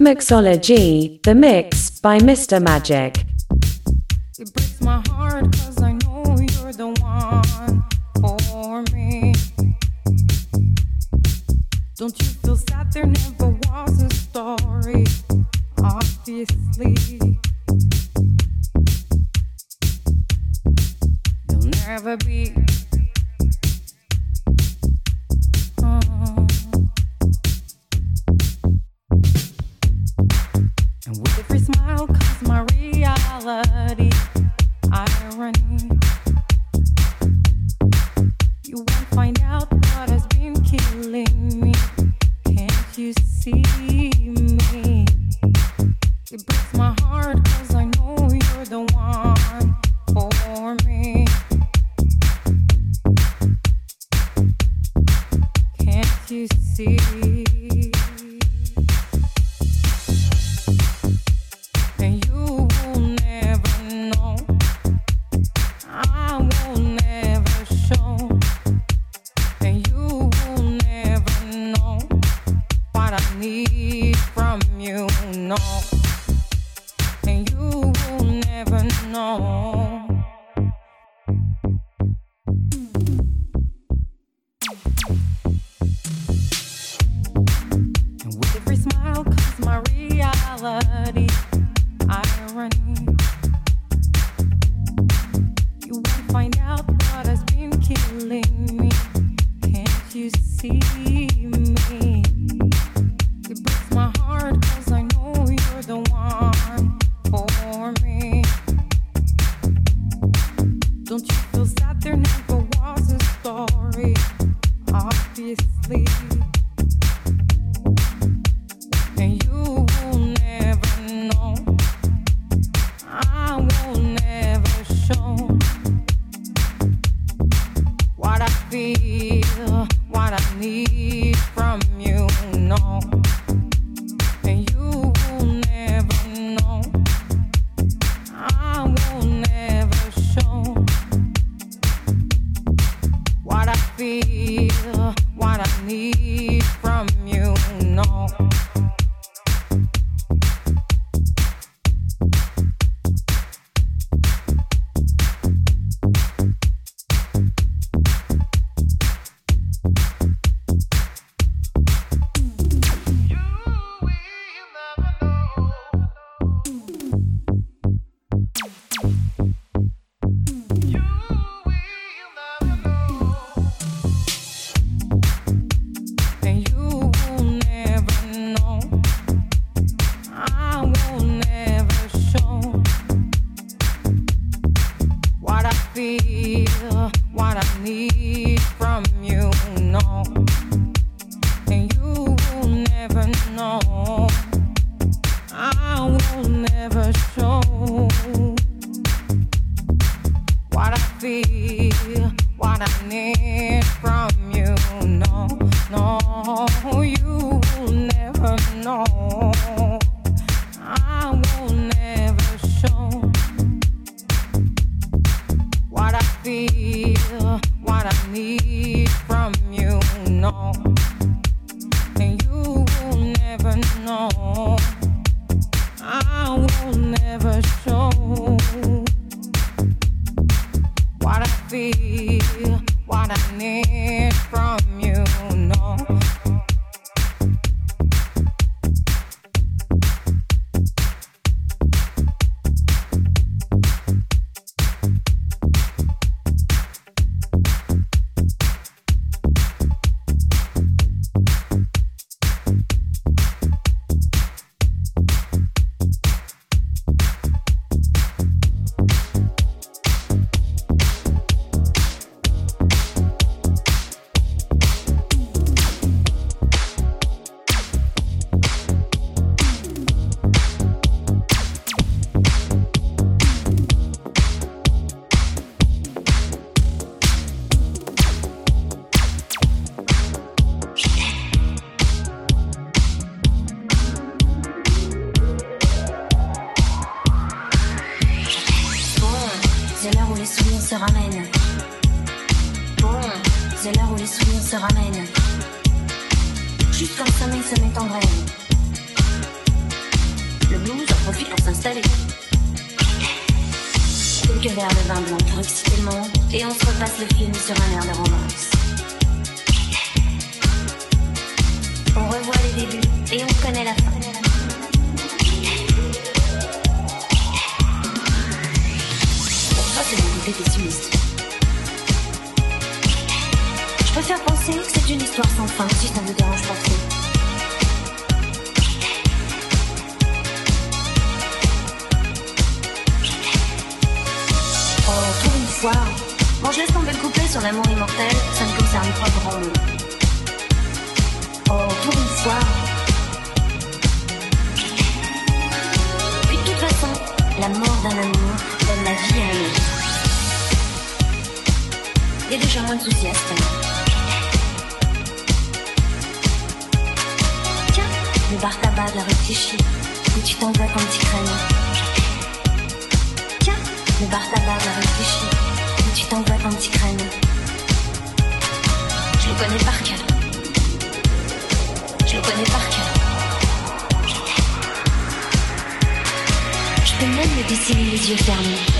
Mixology, The Mix by Mr. Magic. Penser que c'est une histoire sans fin, si ça ne vous dérange pas trop. Oh, pour une fois. Bon, je laisse tomber le couplet sur l'amour immortel, ça ne concerne pas grand monde. Oh, pour une fois. Puis de toute façon, la mort d'un amour donne la vie à un autre. Il y a déjà moins de soucis à. Le bar tabac de la rue où tu t'envoies ton petit crâne. Tiens, le bar tabac de la rue où tu t'envoies ton petit crâne. Je le connais par cœur. Je le connais par cœur. Je peux même me dessiner les yeux fermés.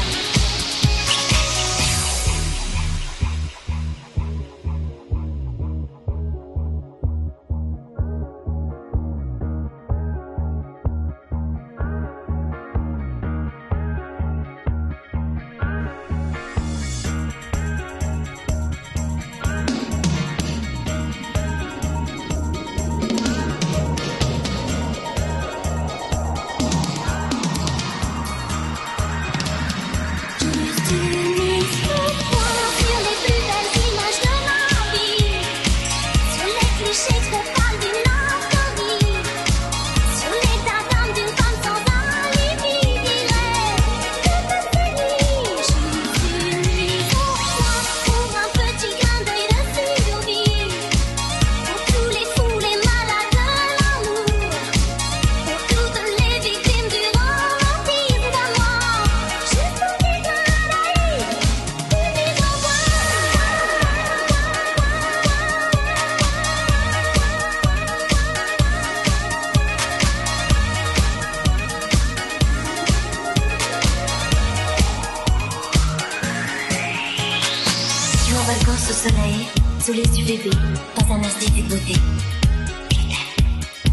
Bébés, dans un institut de beauté.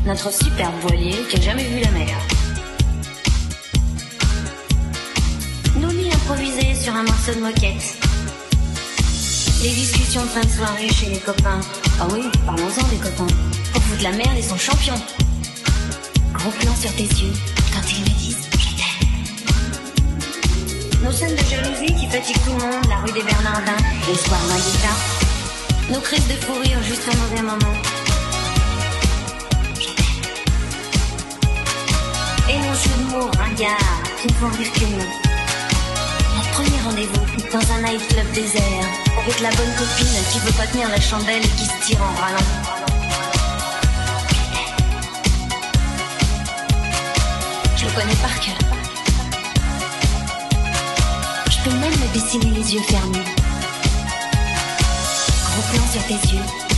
Notre superbe voilier qui a jamais vu la mer. Nos lits improvisés sur un morceau de moquette. Les discussions de fin de soirée chez les copains. Ah oui, parlons-en des copains. Pour foutre la merde et son champion. Gros plan sur tes yeux quand ils me disent je. Nos scènes de jalousie qui fatiguent tout le monde, la rue des Bernardins, les soirs guitare. Nos crises de fou rire juste au mauvais moment. Et nos jeux de mots ringards qui ne font rire que nous. Notre premier rendez-vous dans un nightclub désert avec la bonne copine qui veut pas tenir la chandelle et qui se tire en râlant. Je le connais par cœur. Je peux même me dessiner les yeux fermés. Sur tes yeux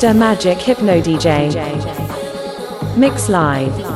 Mr. Magic Hypno DJ. Mix Live.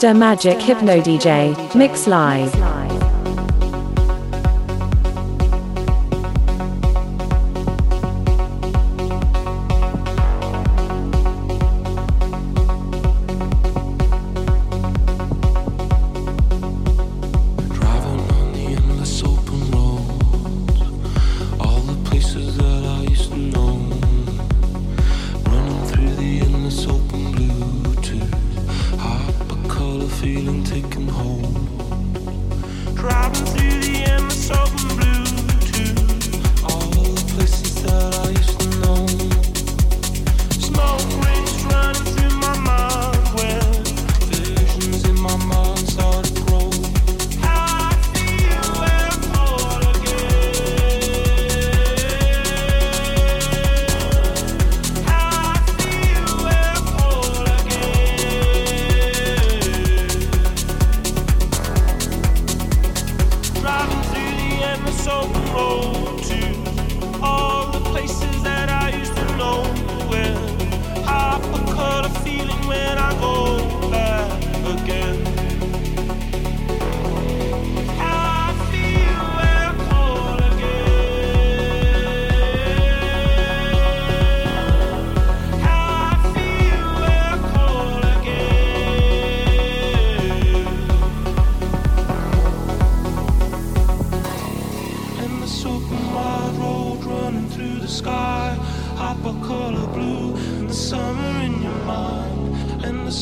Mr. Magic Hypno DJ, Mix Live.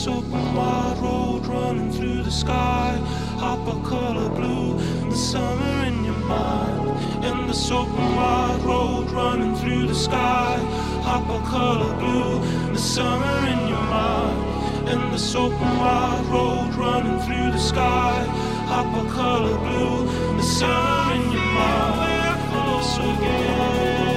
open wide road running through the sky. Hop a color blue, the summer in your mind. In this open wide road running through the sky. Hop a color blue, the summer in your mind. In this open wide road running through the sky. Hop a color blue, the summer in your mind. Close again.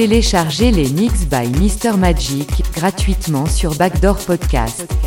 Téléchargez les Mix by Mr. Magic gratuitement sur Backdoor Podcast.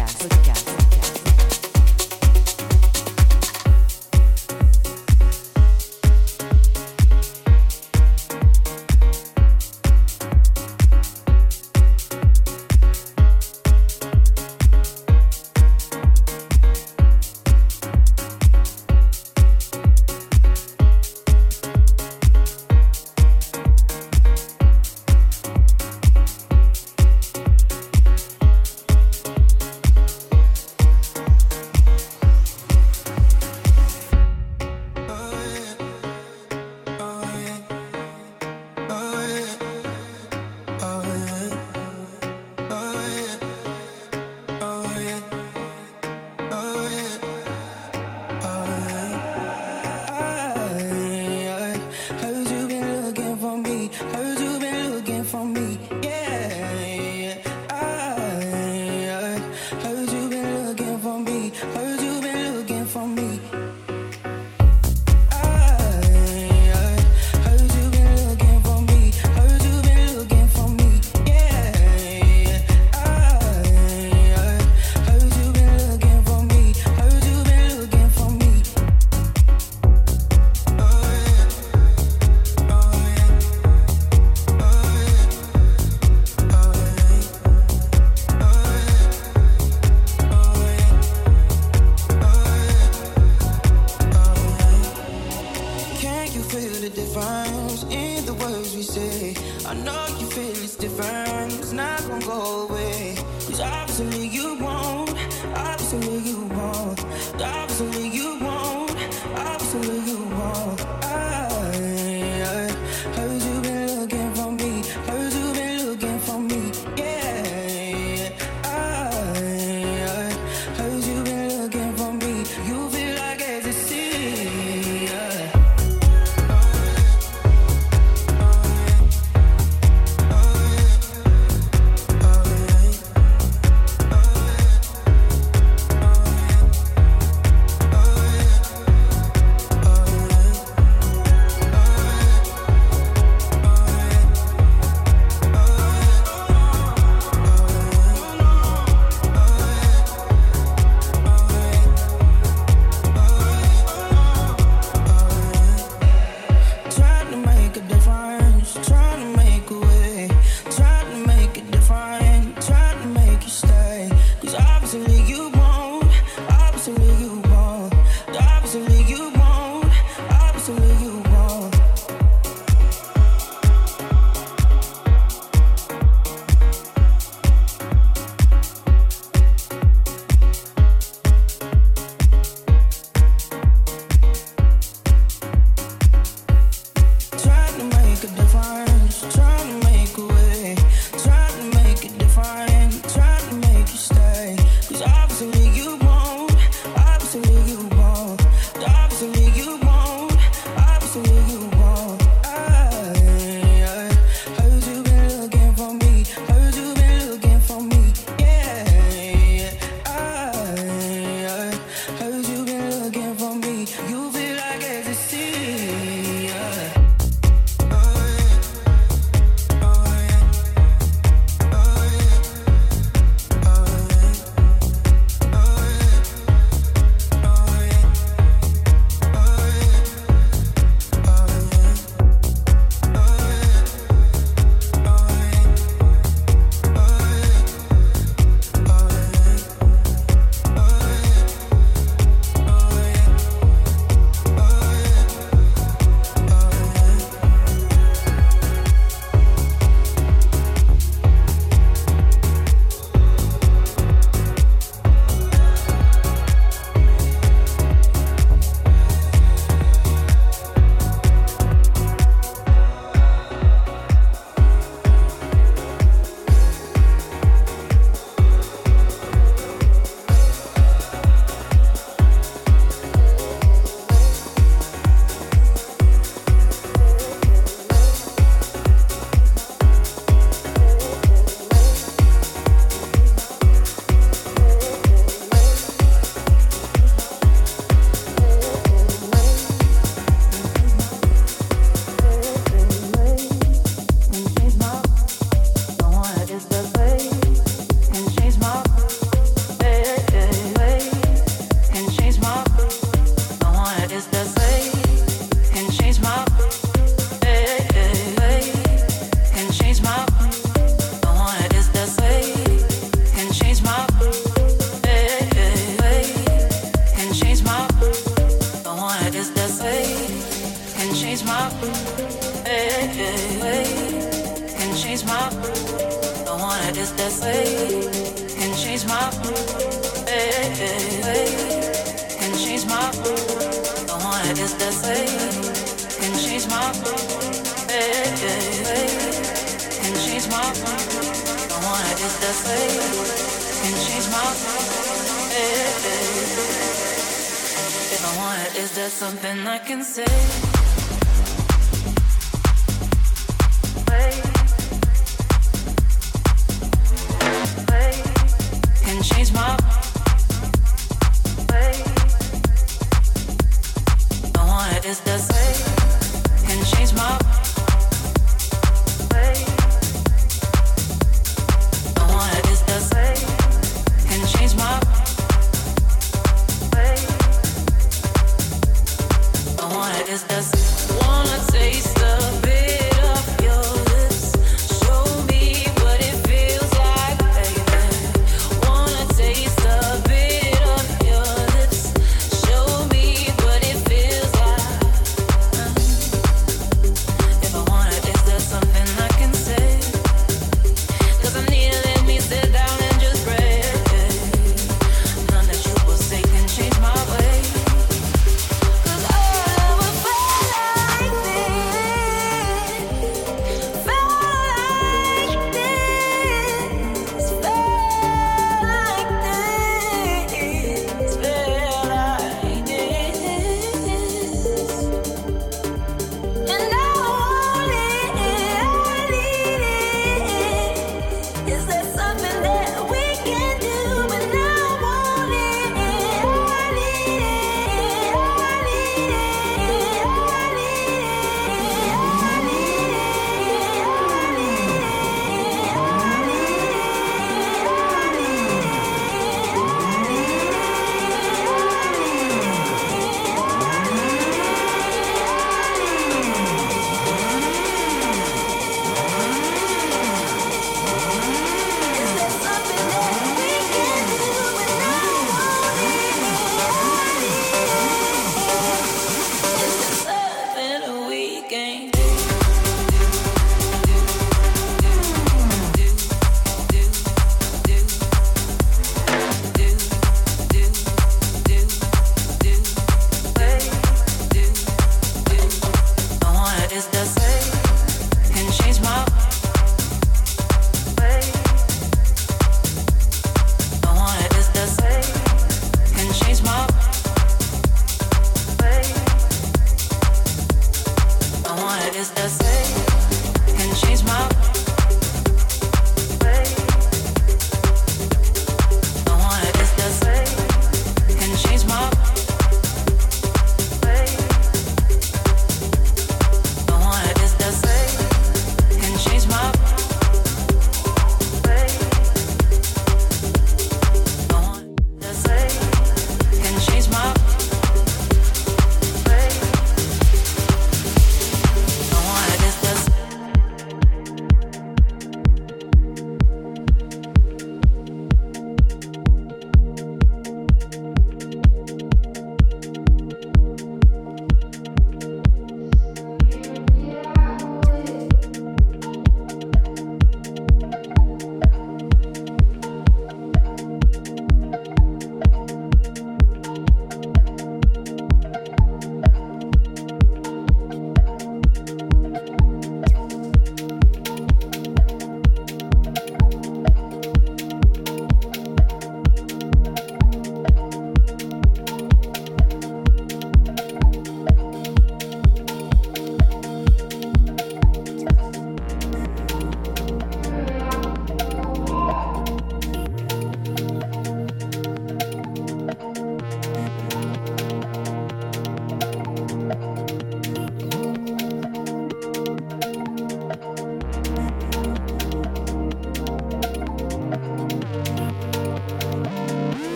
is the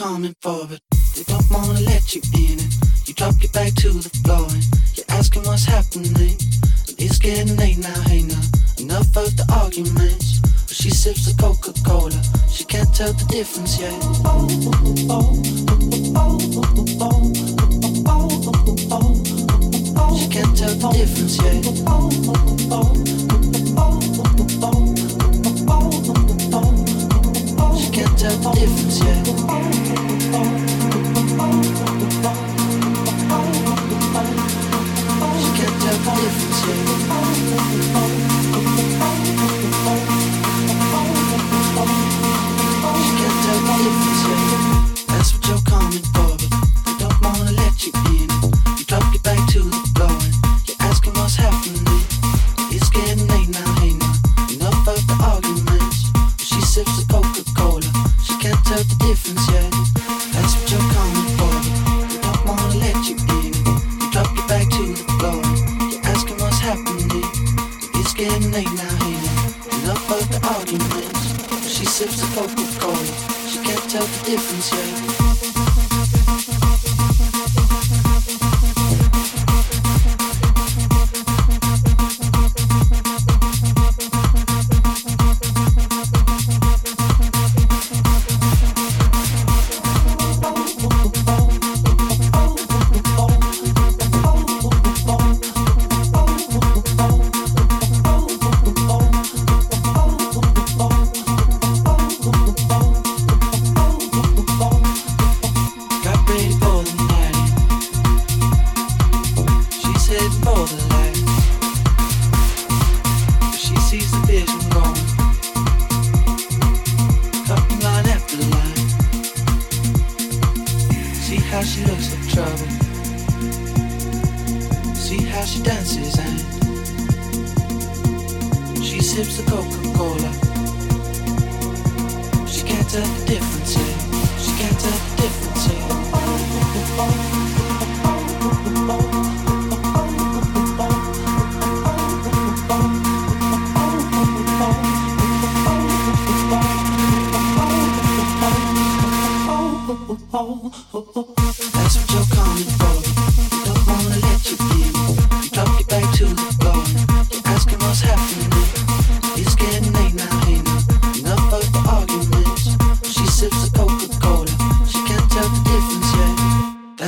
coming forward. They don't wanna let you in it. You drop your back to the floor and you're asking what's happening. And it's getting late now, hey now. Enough of the arguments. But she sips the Coca-Cola. She can't tell the difference yet.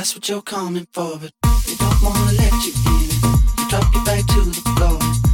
that's what you're coming for, but we don't wanna let you in. You drop your back to the floor.